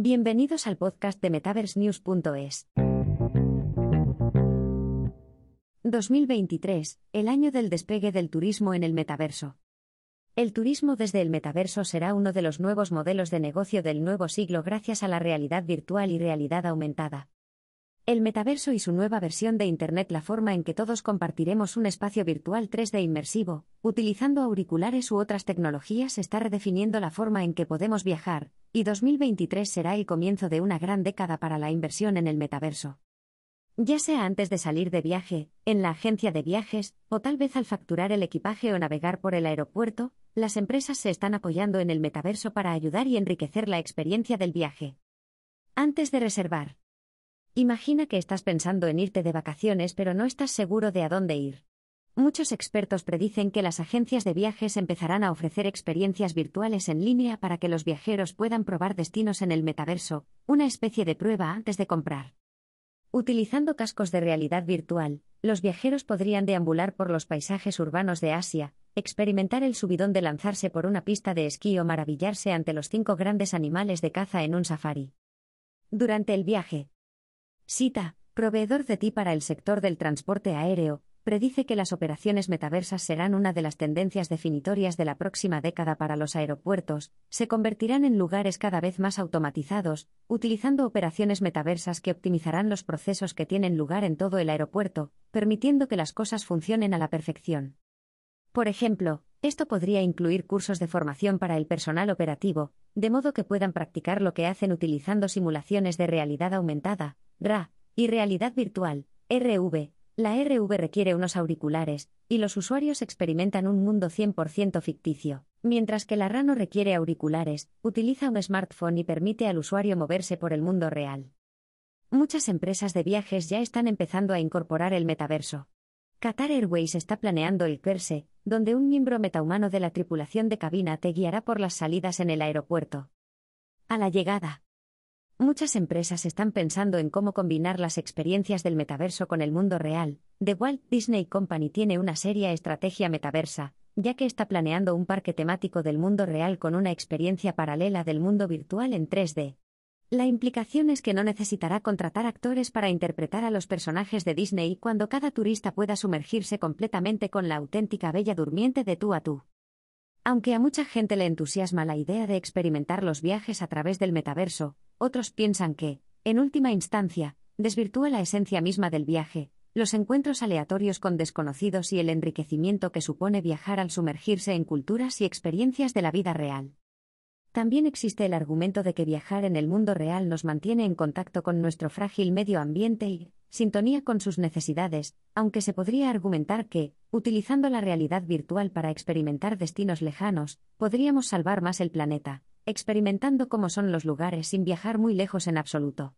Bienvenidos al podcast de MetaverseNews.es. 2023, el año del despegue del turismo en el metaverso. El turismo desde el metaverso será uno de los nuevos modelos de negocio del nuevo siglo gracias a la realidad virtual y realidad aumentada. El metaverso y su nueva versión de Internet, la forma en que todos compartiremos un espacio virtual 3D inmersivo, utilizando auriculares u otras tecnologías, está redefiniendo la forma en que podemos viajar, y 2023 será el comienzo de una gran década para la inversión en el metaverso. Ya sea antes de salir de viaje, en la agencia de viajes, o tal vez al facturar el equipaje o navegar por el aeropuerto, las empresas se están apoyando en el metaverso para ayudar y enriquecer la experiencia del viaje. Antes de reservar, Imagina que estás pensando en irte de vacaciones pero no estás seguro de a dónde ir. Muchos expertos predicen que las agencias de viajes empezarán a ofrecer experiencias virtuales en línea para que los viajeros puedan probar destinos en el metaverso, una especie de prueba antes de comprar. Utilizando cascos de realidad virtual, los viajeros podrían deambular por los paisajes urbanos de Asia, experimentar el subidón de lanzarse por una pista de esquí o maravillarse ante los cinco grandes animales de caza en un safari. Durante el viaje, Sita, proveedor de TI para el sector del transporte aéreo, predice que las operaciones metaversas serán una de las tendencias definitorias de la próxima década para los aeropuertos, se convertirán en lugares cada vez más automatizados, utilizando operaciones metaversas que optimizarán los procesos que tienen lugar en todo el aeropuerto, permitiendo que las cosas funcionen a la perfección. Por ejemplo, esto podría incluir cursos de formación para el personal operativo, de modo que puedan practicar lo que hacen utilizando simulaciones de realidad aumentada, RA, y realidad virtual, RV. La RV requiere unos auriculares, y los usuarios experimentan un mundo 100% ficticio, mientras que la RA no requiere auriculares, utiliza un smartphone y permite al usuario moverse por el mundo real. Muchas empresas de viajes ya están empezando a incorporar el metaverso. Qatar Airways está planeando el Perse, donde un miembro metahumano de la tripulación de cabina te guiará por las salidas en el aeropuerto. A la llegada. Muchas empresas están pensando en cómo combinar las experiencias del metaverso con el mundo real. The Walt Disney Company tiene una seria estrategia metaversa, ya que está planeando un parque temático del mundo real con una experiencia paralela del mundo virtual en 3D. La implicación es que no necesitará contratar actores para interpretar a los personajes de Disney cuando cada turista pueda sumergirse completamente con la auténtica bella durmiente de tú a tú. Aunque a mucha gente le entusiasma la idea de experimentar los viajes a través del metaverso, otros piensan que, en última instancia, desvirtúa la esencia misma del viaje, los encuentros aleatorios con desconocidos y el enriquecimiento que supone viajar al sumergirse en culturas y experiencias de la vida real. También existe el argumento de que viajar en el mundo real nos mantiene en contacto con nuestro frágil medio ambiente y, sintonía con sus necesidades, aunque se podría argumentar que, utilizando la realidad virtual para experimentar destinos lejanos, podríamos salvar más el planeta, experimentando cómo son los lugares sin viajar muy lejos en absoluto.